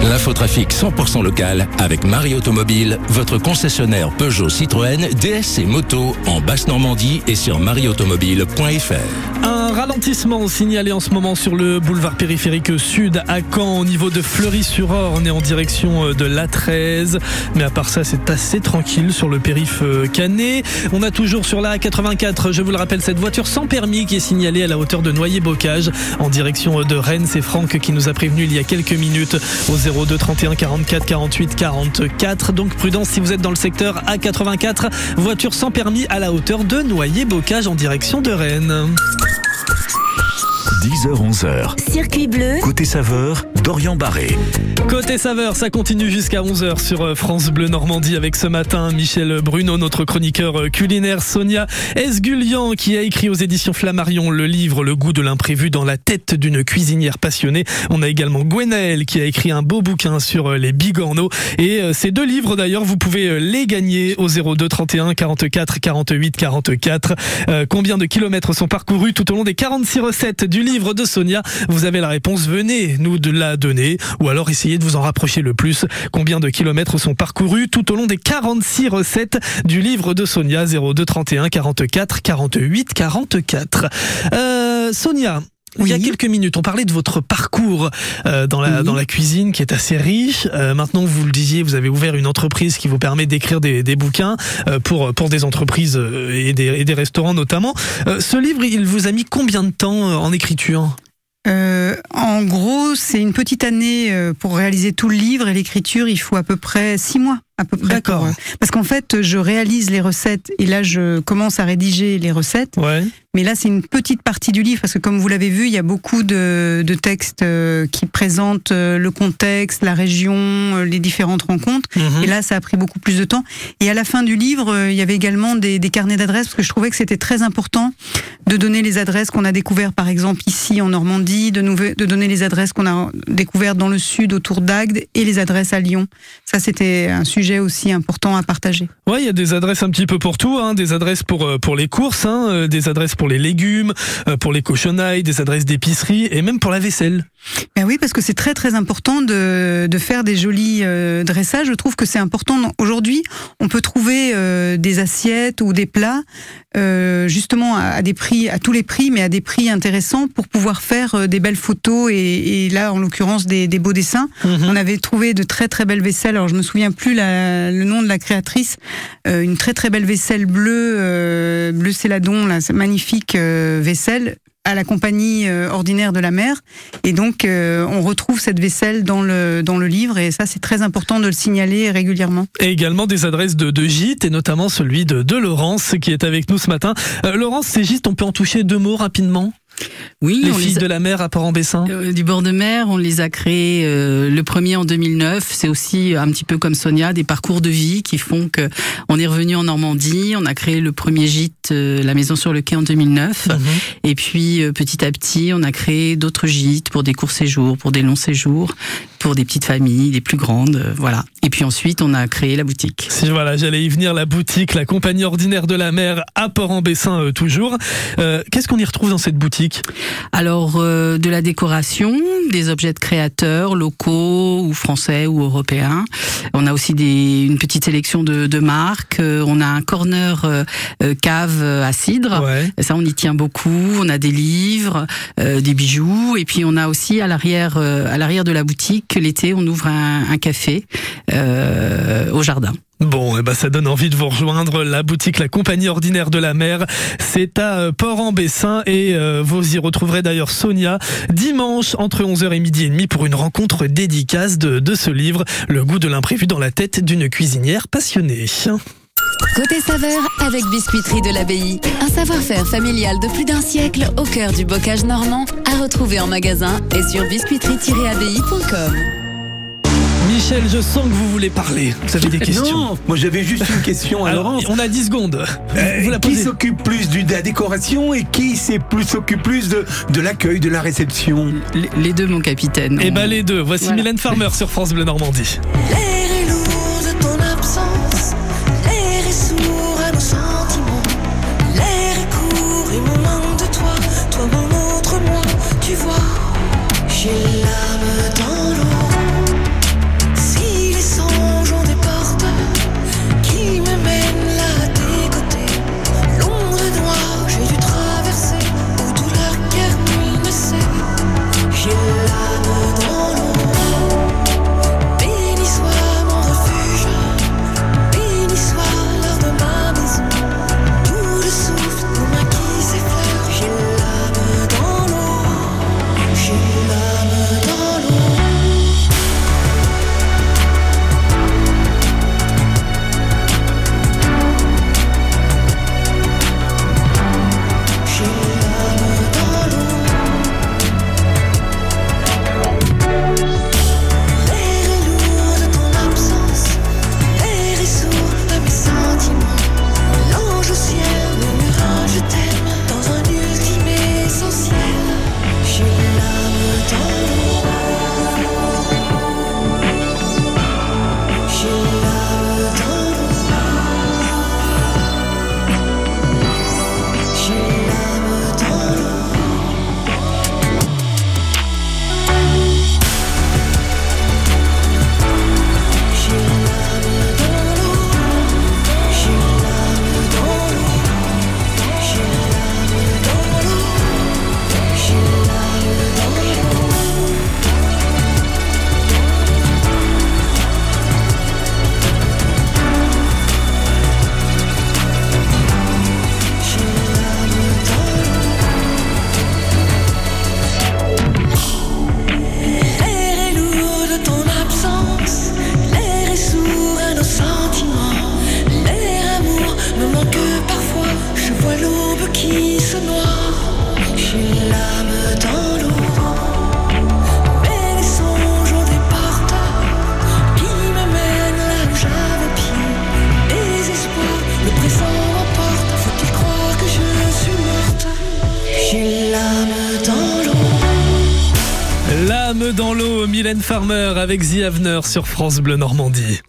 L'infotrafic 100% local avec Marie Automobile, votre concessionnaire Peugeot Citroën, DS et moto en Basse-Normandie et sur marieautomobile.fr. Un ralentissement signalé en ce moment sur le boulevard périphérique sud à Caen au niveau de Fleury-sur-Orne et en direction euh, de l'A13. Mais à part ça, c'est assez tranquille sur le périph' euh, Canet. On a toujours sur la A84, je vous le rappelle, cette voiture sans permis qui est signalée à la hauteur de Noyer-Bocage en direction euh, de Rennes. C'est Franck qui nous a prévenu il y a quelques minutes au 02 31 44 48 44. Donc prudence si vous êtes dans le secteur A84, voiture sans permis à la hauteur de Noyer-Bocage en direction de Rennes. 10h-11h. Circuit bleu. Côté saveur, Dorian Barré. Côté saveur, ça continue jusqu'à 11h sur euh, France Bleu Normandie avec ce matin Michel Bruno, notre chroniqueur euh, culinaire, Sonia Esgulian qui a écrit aux éditions Flammarion le livre Le goût de l'imprévu dans la tête d'une cuisinière passionnée. On a également Gwenaël qui a écrit un beau bouquin sur euh, les bigorneaux et ces deux livres d'ailleurs, vous pouvez les gagner au 02 31 44 48 44. Euh, combien de kilomètres sont parcourus tout au long des 46 recettes du livre de Sonia Vous avez la réponse, venez nous de la donner ou alors essayez de vous en rapprocher le plus. Combien de kilomètres sont parcourus tout au long des 46 recettes du livre de Sonia? 02 31 44 48 44. Euh, Sonia, il y a quelques minutes, on parlait de votre parcours euh, dans, la, dans la cuisine qui est assez riche. Euh, maintenant, vous le disiez, vous avez ouvert une entreprise qui vous permet d'écrire des, des bouquins euh, pour, pour des entreprises et des, et des restaurants notamment. Ce livre, il vous a mis combien de temps en écriture? Euh, en gros, c'est une petite année pour réaliser tout le livre et l'écriture. Il faut à peu près six mois. À peu près. D'accord. Parce qu'en fait, je réalise les recettes et là, je commence à rédiger les recettes. Ouais. Mais là, c'est une petite partie du livre parce que, comme vous l'avez vu, il y a beaucoup de, de textes euh, qui présentent euh, le contexte, la région, euh, les différentes rencontres. Mhm. Et là, ça a pris beaucoup plus de temps. Et à la fin du livre, il y avait également des, des carnets d'adresses parce que je trouvais que c'était très important de donner les adresses qu'on a découvertes, par exemple ici en Normandie, de donner les adresses qu'on a découvertes dans le sud autour d'Agde et les adresses à Lyon. Ça, c'était un sujet aussi important à partager. Ouais, il y a des adresses un petit peu pour tout, hein, des adresses pour euh, pour les courses, hein, euh, des adresses pour les légumes, euh, pour les cochonnailles, des adresses d'épicerie et même pour la vaisselle. Ben oui, parce que c'est très très important de, de faire des jolis euh, dressages. Je trouve que c'est important. Aujourd'hui, on peut trouver euh, des assiettes ou des plats euh, justement à, à des prix, à tous les prix, mais à des prix intéressants pour pouvoir faire des belles photos et, et là, en l'occurrence, des, des beaux dessins. On avait trouvé de très très belles vaisselles. Alors je me souviens plus la- le nom de la créatrice. Euh, une très très belle vaisselle bleue, euh, bleu céladon, là, magnifique euh, vaisselle à la compagnie euh, ordinaire de la mer. Et donc, euh, on retrouve cette vaisselle dans le, dans le livre. Et ça, c'est très important de le signaler régulièrement. Et également des adresses de, de gîtes et notamment celui de, Laurence qui est avec nous ce matin. Euh, Laurence, ces gîtes, on peut en toucher deux mots rapidement? Oui, Les on filles les a- de la mer à Port-en-Bessin Euh, du bord de mer, on les a créés euh, le premier en 2009. C'est aussi un petit peu comme Sonia, des parcours de vie qui font que on est revenu en Normandie. On a créé le premier gîte, euh, la maison sur le quai en 2009. Et puis euh, petit à petit, on a créé d'autres gîtes pour des courts séjours, pour des longs séjours, pour des petites familles, des plus grandes, euh, voilà. Et puis ensuite, on a créé la boutique. Si voilà, j'allais y venir, la boutique, la compagnie ordinaire de la mer à Port-en-Bessin euh, toujours. Euh, Qu'est-ce qu'on y retrouve dans cette boutique? Alors, euh, de la décoration, des objets de créateurs locaux ou français ou européens. On a aussi des, une petite sélection de, de marques. Euh, on a un corner euh, euh, cave euh, à cidre. Ça, on y tient beaucoup. On a des livres, euh, des bijoux. Et puis, on a aussi à l'arrière, euh, à l'arrière de la boutique, l'été, on ouvre un, un café euh, au jardin. Bon, eh ben ça donne envie de vous rejoindre. La boutique, la compagnie ordinaire de la mer, c'est à euh, Port-en-Bessin et euh, vous y retrouverez d'ailleurs Sonia dimanche entre 11h et midi et demi pour une rencontre dédicace de, ce livre, Le goût de l'imprévu dans la tête d'une cuisinière passionnée. Côté saveur avec Biscuiterie de l'Abbaye. Un savoir-faire familial de plus d'un siècle au cœur du bocage normand à retrouver en magasin et sur biscuiterie-abbaye.com. Michel, je sens que vous voulez parler. Vous avez des questions Non, moi j'avais juste une question à Alors, Laurence. On a 10 secondes. Euh, vous la qui s'occupe plus du- de la décoration et qui s'est plus s'occupe plus de, de l'accueil, de la réception? Les deux, mon capitaine. Eh ben les deux. Voici Voilà. Mylène Farmer sur France Bleu Normandie. L'air Farmer avec The Avener sur France Bleu Normandie.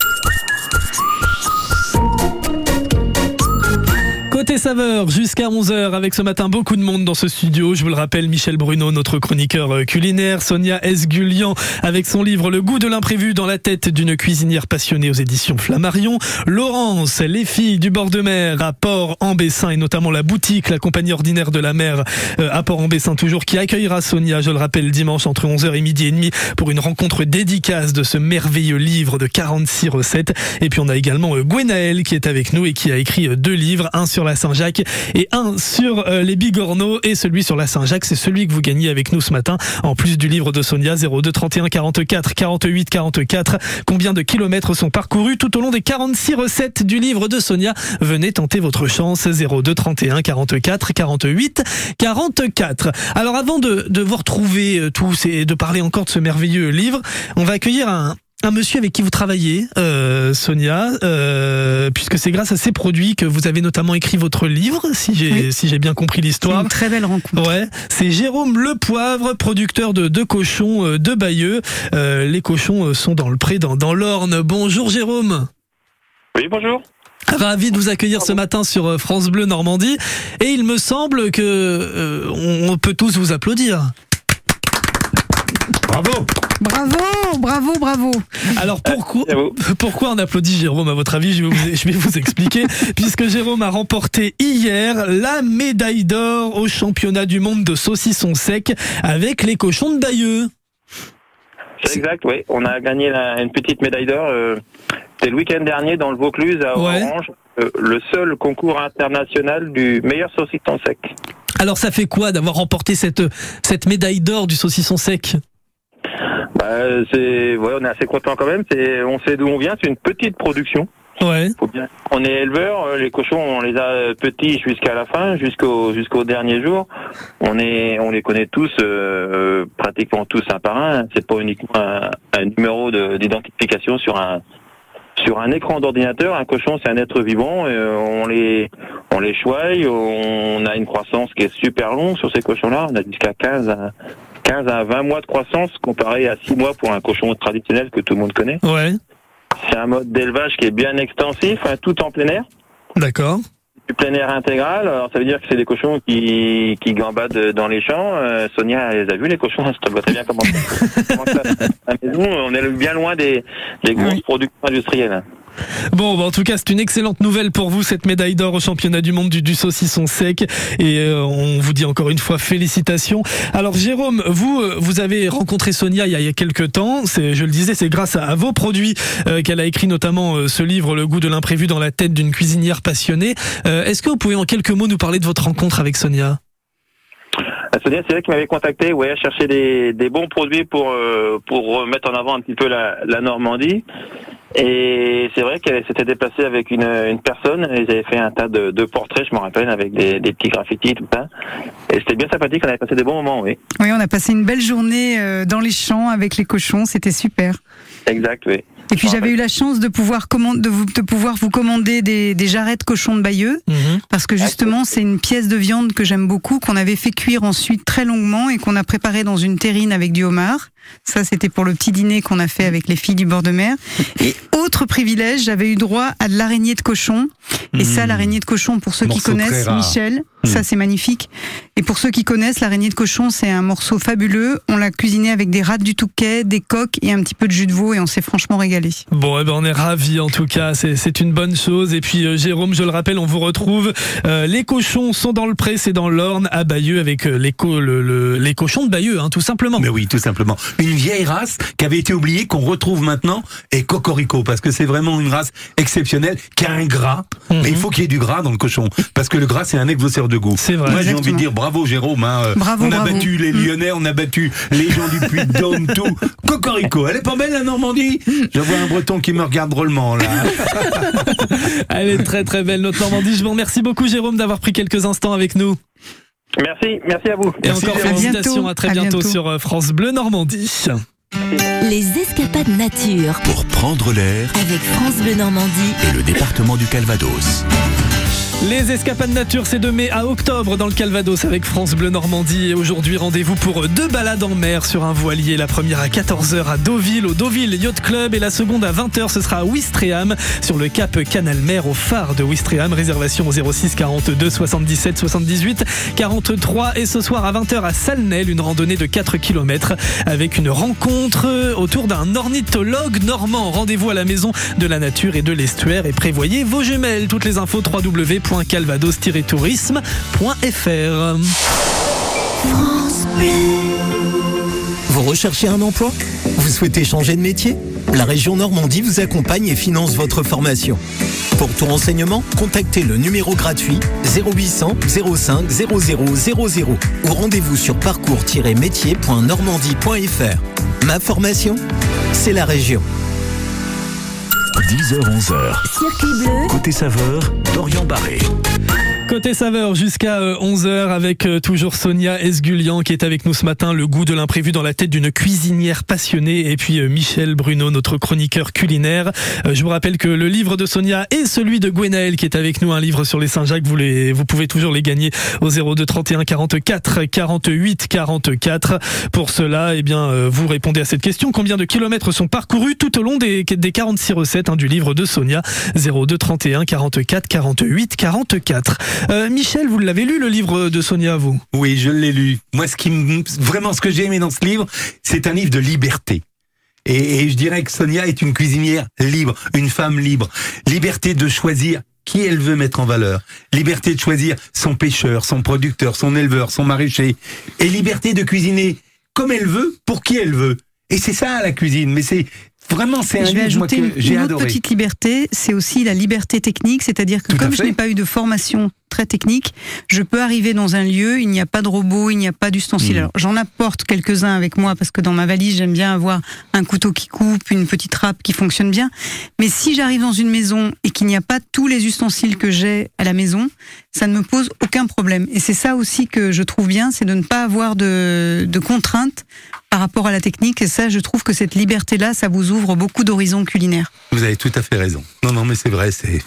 Côté saveur, jusqu'à 11h avec ce matin beaucoup de monde dans ce studio. Je vous le rappelle, Michel Bruno, notre chroniqueur euh, culinaire, Sonia Esgulian avec son livre Le goût de l'imprévu dans la tête d'une cuisinière passionnée aux éditions Flammarion. Laurence, les filles du bord de mer à Port-en-Bessin et notamment la boutique, la compagnie ordinaire de la mer euh, à Port-en-Bessin toujours qui accueillera Sonia, je le rappelle, dimanche entre 11h et midi et demi pour une rencontre dédicace de ce merveilleux livre de 46 recettes. Et puis on a également euh, Gwenaël qui est avec nous et qui a écrit deux livres, un sur la Saint-Jacques. Et un sur euh, les bigorneaux et celui sur la Saint-Jacques, c'est celui que vous gagnez avec nous ce matin. En plus du livre de Sonia 02 31 44 48 44. Combien de kilomètres sont parcourus tout au long des 46 recettes du livre de Sonia? Venez tenter votre chance. 02 31 44 48 44. Alors avant de, de vous retrouver euh, tous et de parler encore de ce merveilleux livre, on va accueillir un, un monsieur avec qui vous travaillez, euh, Sonia, euh, puisque c'est grâce à ces produits que vous avez notamment écrit votre livre, si j'ai si j'ai bien compris l'histoire. Une très belle rencontre. Ouais, c'est Jérôme Le Poivre, producteur de, de cochons euh, de Bayeux. Euh, les cochons sont dans le pré, dans, dans l'Orne. Bonjour Jérôme. Oui, bonjour. Ravi de vous accueillir ce matin sur France Bleu Normandie. Et il me semble que euh, on peut tous vous applaudir. Bravo Bravo, bravo, bravo. Alors pourquoi, pourquoi on applaudit Jérôme à votre avis je vais, vous, je vais vous expliquer. Puisque Jérôme a remporté hier la médaille d'or au championnat du monde de saucisson sec avec les cochons de Bayeux. C'est exact, oui. On a gagné la- une petite médaille d'or. euh, C'était le week-end dernier dans le Vaucluse à Ouais. Orange. euh, le seul concours international du meilleur saucisson sec. Alors ça fait quoi d'avoir remporté cette, cette médaille d'or du saucisson sec? Bah, c'est, ouais, on est assez content quand même. C'est, on sait d'où on vient. C'est une petite production. Ouais. Faut bien. On est éleveur. euh, Les cochons, on les a euh, petits jusqu'à la fin, jusqu'au jusqu'au dernier jour. On est, on les connaît tous, euh, pratiquement tous un par un. C'est pas uniquement un, un numéro de- d'identification sur un sur un écran d'ordinateur. Un cochon, c'est un être vivant. euh, on les on les choisit. On a une croissance qui est super longue sur ces cochons-là. On a jusqu'à 15 à 15 à 20 mois de croissance comparé à 6 mois pour un cochon traditionnel que tout le monde connaît. Ouais. C'est un mode d'élevage qui est bien extensif, hein, tout en plein air. D'accord. Du plein air intégral, alors ça veut dire que c'est des cochons qui, qui gambadent dans les champs. Euh, Sonia elle les a vus les cochons, je te vois très bien comment, ça à la maison. On est bien loin des, des grosses productions industrielles. Bon, bah, en tout cas, c'est une excellente nouvelle pour vous, cette médaille d'or au championnat du monde du, du saucisson sec. Et euh, on vous dit encore une fois félicitations. Alors, Jérôme, vous, euh, vous avez rencontré Sonia il y a, il y a quelques temps. Je le disais, c'est grâce à, vos produits euh, qu'elle a écrit notamment euh, ce livre, Le goût de l'imprévu dans la tête d'une cuisinière passionnée. Est-ce que vous pouvez en quelques mots nous parler de votre rencontre avec Sonia? Sonia, c'est elle qui m'avait contacté, ouais, chercher des, des bons produits pour euh, pour mettre en avant un petit peu la, la Normandie. Et c'est vrai qu'elle s'était déplacée avec une, une personne. Ils avaient fait un tas de, de portraits, je me rappelle, avec des, des petits graffitis, tout ça. Et c'était bien sympathique. On avait passé des bons moments, oui. Oui, on a passé une belle journée euh, dans les champs avec les cochons, c'était super. Exact, oui. Et puis j'avais eu la chance de pouvoir, de vous, de pouvoir vous commander des, des jarrets de cochon de Bayeux, parce que justement c'est une pièce de viande que j'aime beaucoup, qu'on avait fait cuire ensuite très longuement et qu'on a préparé dans une terrine avec du homard. Ça c'était pour le petit dîner qu'on a fait avec les filles du bord de mer. Et autre privilège, j'avais eu droit à de l'araignée de cochon. Et ça, l'araignée de cochon, pour ceux qui connaissent. Michel, Mm. ça c'est magnifique. Et pour ceux qui connaissent, l'araignée de cochon, c'est un morceau fabuleux. On l'a cuisiné avec des rats du Touquet, des coques et un petit peu de jus de veau et on s'est franchement régalé. Bon, eh ben on est ravis en tout cas, c'est c'est une bonne chose. Et puis euh, Jérôme, je le rappelle, on vous retrouve. euh, les cochons sont dans le pré, c'est dans l'Orne, à Bayeux, avec euh, les, co- le- le- les cochons de Bayeux, hein, tout simplement. Mais oui, tout simplement. Une vieille race qui avait été oubliée, qu'on retrouve maintenant, et Cocorico, parce que c'est vraiment une race exceptionnelle, qui a un gras, mais il faut qu'il y ait du gras dans le cochon, parce que le gras, c'est un exhausteur de goût. C'est vrai. Moi, j'ai envie de dire bravo Jérôme, hein, euh, Bravo, on a bravo. battu les Lyonnais, on a battu les gens du Puy-de-Dôme, tout. Cocorico, elle est pas belle la Normandie? Je vois un breton qui me regarde drôlement, là. Elle est très très belle, notre Normandie. Je vous remercie beaucoup, Jérôme, d'avoir pris quelques instants avec nous. Merci, merci à vous. Et encore félicitations, à très bientôt, sur euh, France Bleu Normandie. Les escapades nature Pour prendre l'air avec France Bleu Normandie. et le département du Calvados. Les escapades nature, c'est de mai à octobre dans le Calvados avec France Bleu Normandie. Et aujourd'hui, rendez-vous pour deux balades en mer sur un voilier. La première à 14h à Deauville, au Deauville Yacht Club. Et la seconde à 20h, ce sera à Ouistreham, sur le cap Canal Mer, au phare de Ouistreham. Réservation au 06 42 77 78 43. Et ce soir à 20h à Salnel, une randonnée de 4 km avec une rencontre autour d'un ornithologue normand. Rendez-vous à la maison de la nature et de l'estuaire et prévoyez vos jumelles. Toutes les infos www.calvados-tourisme.fr. Vous recherchez un emploi? Vous souhaitez changer de métier? La région Normandie vous accompagne et finance votre formation. Pour tout renseignement, contactez le numéro gratuit 0800 05 00 00 ou rendez-vous sur parcours-métier.normandie.fr. Ma formation, c'est la région. 10h-11h. Circuit bleu. Côté saveur, Dorian Barré. Côté saveur jusqu'à 11h avec euh, toujours Sonia Esgulian qui est avec nous ce matin, le goût de l'imprévu dans la tête d'une cuisinière passionnée et puis euh, Michel Bruno, notre chroniqueur culinaire. Euh, Je vous rappelle que le livre de Sonia et celui de Gwenaël qui est avec nous, un livre sur les Saint-Jacques, vous, les, vous pouvez toujours les gagner au 02 31 44 48 44. Pour cela, eh bien, euh, vous répondez à cette question. Combien de kilomètres sont parcourus tout au long des, des 46 recettes hein, du livre de Sonia? 02 31 44 48 44. Euh, Michel, vous l'avez lu le livre de Sonia, vous? Oui, je l'ai lu. Moi, ce qui me- vraiment ce que j'ai aimé dans ce livre, c'est un livre de liberté. Et, et je dirais que Sonia est une cuisinière libre, une femme libre. Liberté de choisir qui elle veut mettre en valeur. Liberté de choisir son pêcheur, son producteur, son éleveur, son maraîcher. Et liberté de cuisiner comme elle veut, pour qui elle veut. Et c'est ça la cuisine. Mais c'est vraiment c'est un je vais livre moi, que j'ai une autre petite liberté, c'est aussi la liberté technique, c'est-à-dire que Tout comme je n'ai pas eu de formation très technique, je peux arriver dans un lieu, il n'y a pas de robot, il n'y a pas d'ustensile. Mm. Alors j'en apporte quelques-uns avec moi parce que dans ma valise j'aime bien avoir un couteau qui coupe, une petite râpe qui fonctionne bien. Mais si j'arrive dans une maison et qu'il n'y a pas tous les ustensiles que j'ai à la maison, ça ne me pose aucun problème. Et c'est ça aussi que je trouve bien, c'est de ne pas avoir de, de contraintes par rapport à la technique. Et ça, je trouve que cette liberté-là, ça vous ouvre beaucoup d'horizons culinaires. Vous avez tout à fait raison. Non, non, mais c'est vrai, c'est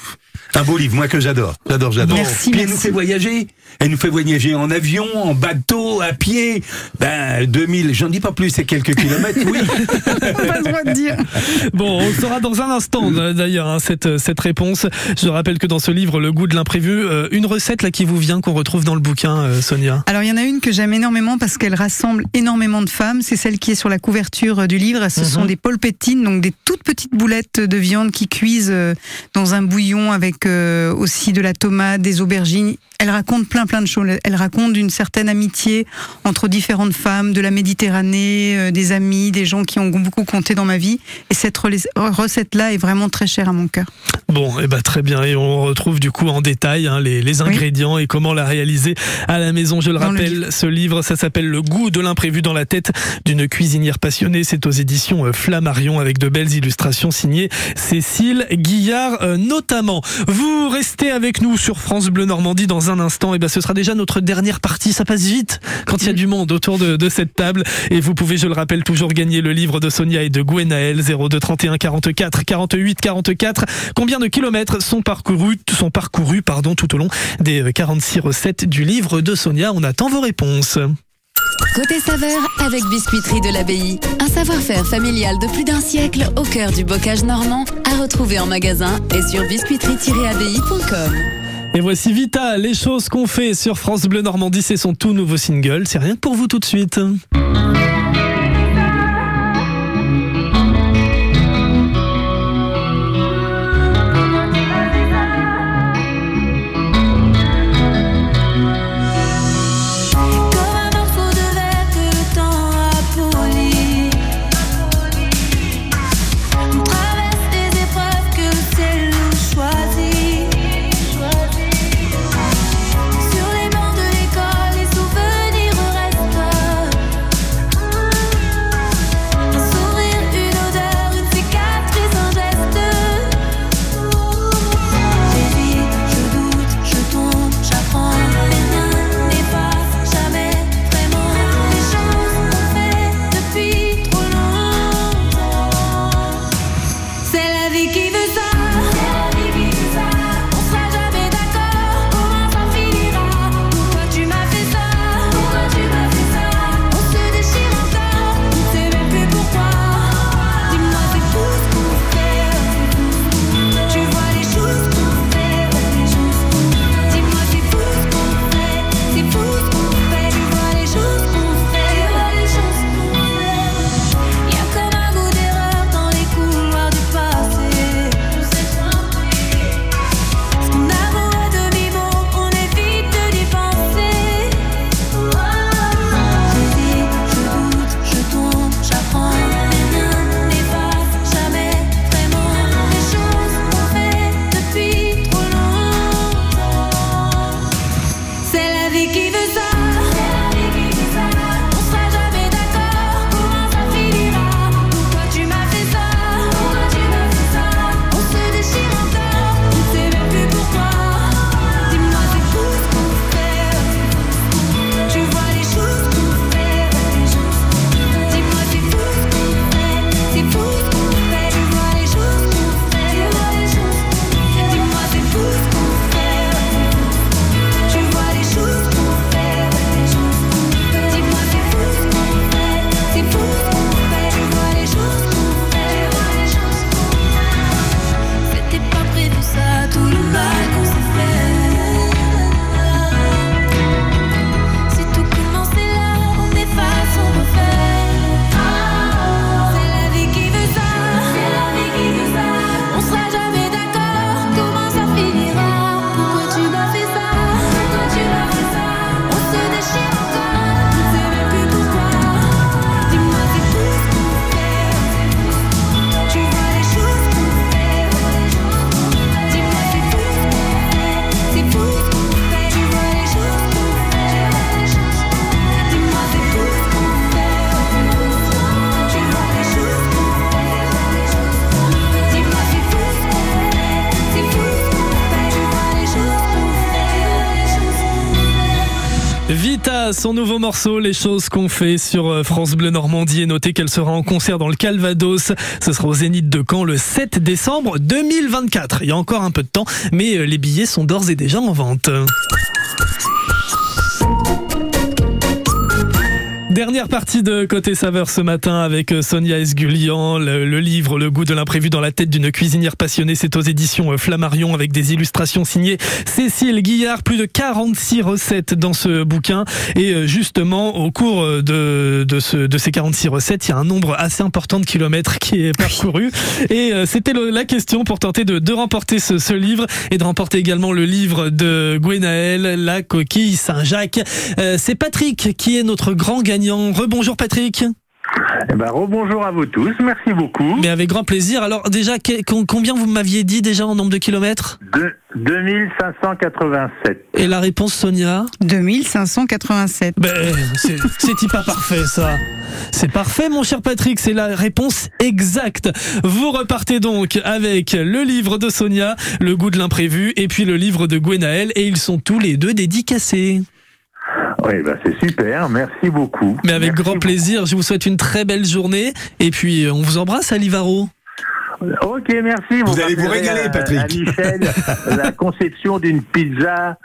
un beau livre, moi que j'adore. J'adore, j'adore. Merci, Puis elle nous fait voyager. Elle nous fait voyager en avion, en bateau, à pied. Ben, 2000, j'en dis pas plus, c'est quelques kilomètres, oui. pas le droit de dire. Bon, on saura dans un instant euh, d'ailleurs hein, cette, cette réponse. Je rappelle que dans ce livre, Le goût de l'imprévu, euh, une recette là qui vous vient qu'on retrouve dans le bouquin, euh, Sonia. Alors il y en a une que j'aime énormément parce qu'elle rassemble énormément de femmes. C'est celle qui est sur la couverture euh, du livre. Ce sont des polpettines, donc des toutes petites boulettes de viande qui cuisent euh, dans un bouillon avec euh, aussi de la tomate, des aubergines. Elle raconte plein plein de choses. Elle raconte d'une certaine amitié entre différentes femmes de la Méditerranée, euh, des amis, des gens qui ont beaucoup compté dans ma vie. Et cette recette-là est vraiment très chère à mon cœur. Bon, et ben très bien. Et on retrouve du coup en détail hein, les, les ingrédients et comment la réaliser à la maison. Je le Dans le rappelle, ce livre, ça s'appelle Le goût de l'imprévu dans la tête d'une cuisinière passionnée. C'est aux éditions euh, Flammarion avec de belles illustrations signées Cécile Guillard notamment. Vous restez avec nous sur France Bleu Normandie dans un instant. Et ben ce sera déjà notre dernière partie. Ça passe vite quand il y a du monde autour de, de cette table. Et vous pouvez, je le rappelle, toujours gagner le livre de Sonia et de Gwenaël 02 31 44 48 44. Combien de kilomètres sont parcourus, sont parcourus pardon, tout au long des euh, 46 recettes du livre de Sonia? On attend vos réponses. Côté saveur avec Biscuiterie de l'Abbaye. Un savoir-faire familial de plus d'un siècle au cœur du bocage normand à retrouver en magasin et sur biscuiterie-abbaye.com. Et voici Vita, les choses qu'on fait sur France Bleu Normandie, c'est son tout nouveau single. C'est rien que pour vous tout de suite. Les choses qu'on fait sur euh, France Bleu Normandie. Et notez qu'elle sera en concert dans le Calvados. Ce sera au Zénith de Caen le 7 décembre 2024. Il y a encore un peu de temps, mais euh, les billets sont d'ores et déjà en vente. Dernière partie de Côté Saveur ce matin avec euh, Sonia Esgulian, le, le livre Le goût de l'imprévu dans la tête d'une cuisinière passionnée. C'est aux éditions euh, Flammarion avec des illustrations signées Cécile Guillard. Plus de 46 recettes dans ce bouquin. Et euh, justement, au cours de, de, ce, de ces 46 recettes, il y a un nombre assez important de kilomètres qui est parcouru. Et c'était la question pour tenter de, de remporter ce, ce livre et de remporter également le livre de Gwenaël, La coquille Saint-Jacques. C'est Patrick qui est notre grand gagnant. Rebonjour Patrick. Eh ben, rebonjour à vous tous, merci beaucoup. Mais avec grand plaisir. Alors déjà, que- combien vous m'aviez dit déjà en nombre de kilomètres? De 2587. Et la réponse Sonia? 2587. Ben, c'est c'est pas parfait ça. C'est parfait mon cher Patrick, c'est la réponse exacte. Vous repartez donc avec le livre de Sonia, Le goût de l'imprévu, et puis le livre de Gwenaël, et ils sont tous les deux dédicacés. Oui, ben, c'est super, merci beaucoup. Mais avec grand plaisir, je vous souhaite une très belle journée, et puis euh, on vous embrasse à Livaro. Ok, merci. Vous allez vous régaler, à- Patrick. À Michel, la conception d'une pizza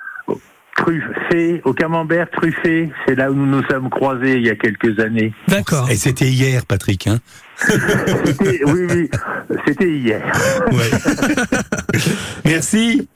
truffée, au camembert truffé. C'est là où nous nous sommes croisés il y a quelques années. D'accord. Et c'était hier, Patrick. Hein C'était- oui, oui, c'était hier. Merci.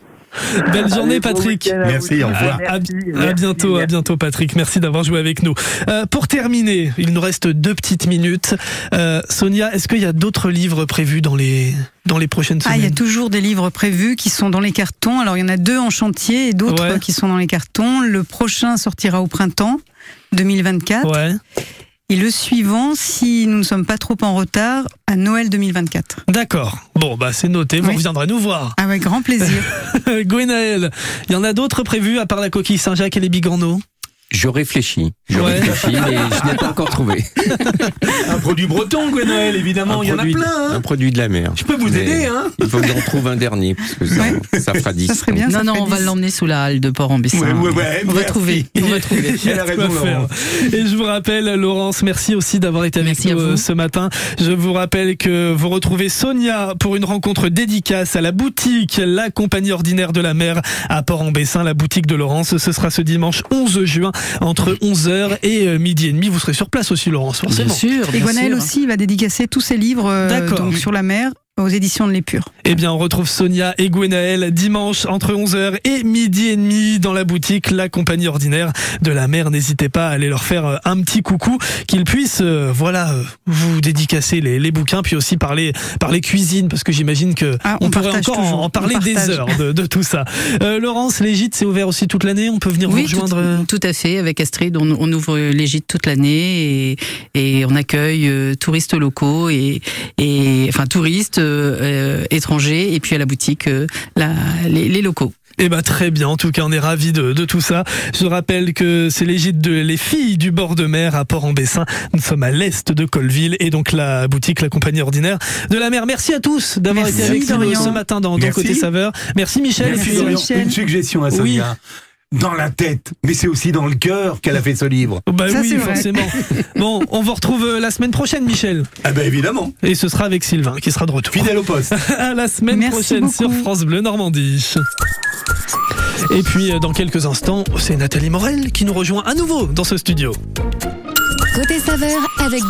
Belle journée Allez, Patrick. Merci, vous. au revoir. À, à- Merci, à merci, bientôt, à bientôt Patrick. Merci d'avoir joué avec nous. Euh, pour terminer, il nous reste deux petites minutes. Euh, Sonia, est-ce qu'il y a d'autres livres prévus dans les dans les prochaines Ah, il y a semaines? toujours des livres prévus qui sont dans les cartons. Alors, il y en a deux en chantier et d'autres Ouais. qui sont dans les cartons. Le prochain sortira au printemps 2024. Ouais. Et le suivant, si nous ne sommes pas trop en retard, à Noël 2024. D'accord. Bon, bah c'est noté. Vous Oui. reviendrez nous voir. Avec grand plaisir. Gwenaël, il y en a d'autres prévus à part la coquille Saint-Jacques et les bigorneaux Je réfléchis. Je Ouais. réfléchis, mais je n'ai pas encore trouvé. Un produit breton, Gwenaël, évidemment. Un Il y en a plein. hein. Un produit de la mer. Je peux vous Mais aider, hein Il faut que j'en trouve un dernier, parce que ça, ça fera 10. Ça serait bien. Non, ça non, fait on va 10. l'emmener sous la halle de Port-en-Bessin. Ouais, ouais, ouais, on va trouver. On va trouver. Il y a Elle a de quoi raison, faire. Laurence. Et je vous rappelle, Laurence, merci aussi d'avoir été avec Merci nous euh, ce matin. Je vous rappelle que vous retrouvez Sonia pour une rencontre dédicace à la boutique La Compagnie Ordinaire de la Mer à Port-en-Bessin, la boutique de Laurence. Ce sera ce dimanche 11 juin entre 11h et euh, midi et demi. Vous serez sur place aussi, Laurence, forcément. Bien sûr. Et Gwenaël aussi va dédicacer tous ses livres euh, D'accord. donc, sur la mer aux éditions de l'Épure. Eh bien, on retrouve Sonia et Gwenaël dimanche entre 11h et midi et demi dans la boutique La Compagnie Ordinaire de la Mer. N'hésitez pas à aller leur faire euh, un petit coucou, qu'ils puissent, euh, voilà, euh, vous dédicacer les, les bouquins, puis aussi parler, parler cuisine, parce que j'imagine que Ah, on, on pourrait encore en, toujours. en parler des heures de, de tout ça. Euh, Laurence, les gîtes, c'est ouvert aussi toute l'année? On peut venir Oui, vous rejoindre. tout, tout à fait. Avec Astrid, on, on ouvre les gîtes toute l'année et, et on accueille euh, touristes locaux et, et enfin touristes étrangers et puis à la boutique euh, la- les, les locaux. Eh ben très bien, en tout cas on est ravis de, de tout ça. Je rappelle que c'est les gîtes de les filles du bord de mer à Port-en-Bessin. Nous sommes à l'est de Colville et donc la boutique La Compagnie Ordinaire de la mer. Merci à tous d'avoir été avec nous ce matin dans, dans. Côté Saveur. Merci Michel. Merci, et puis. Michel. Une suggestion à Sonia. Dans la tête, mais c'est aussi dans le cœur qu'elle a fait ce livre. Bah Ça, oui, forcément. bon, on vous retrouve euh, la semaine prochaine, Michel. Ah ben évidemment, Et ce sera avec Sylvain qui sera de retour. fidèle au poste. à la semaine Merci prochaine beaucoup. sur France Bleu Normandie. Et puis euh, dans quelques instants, c'est Nathalie Morel qui nous rejoint à nouveau dans ce studio. Côté saveur avec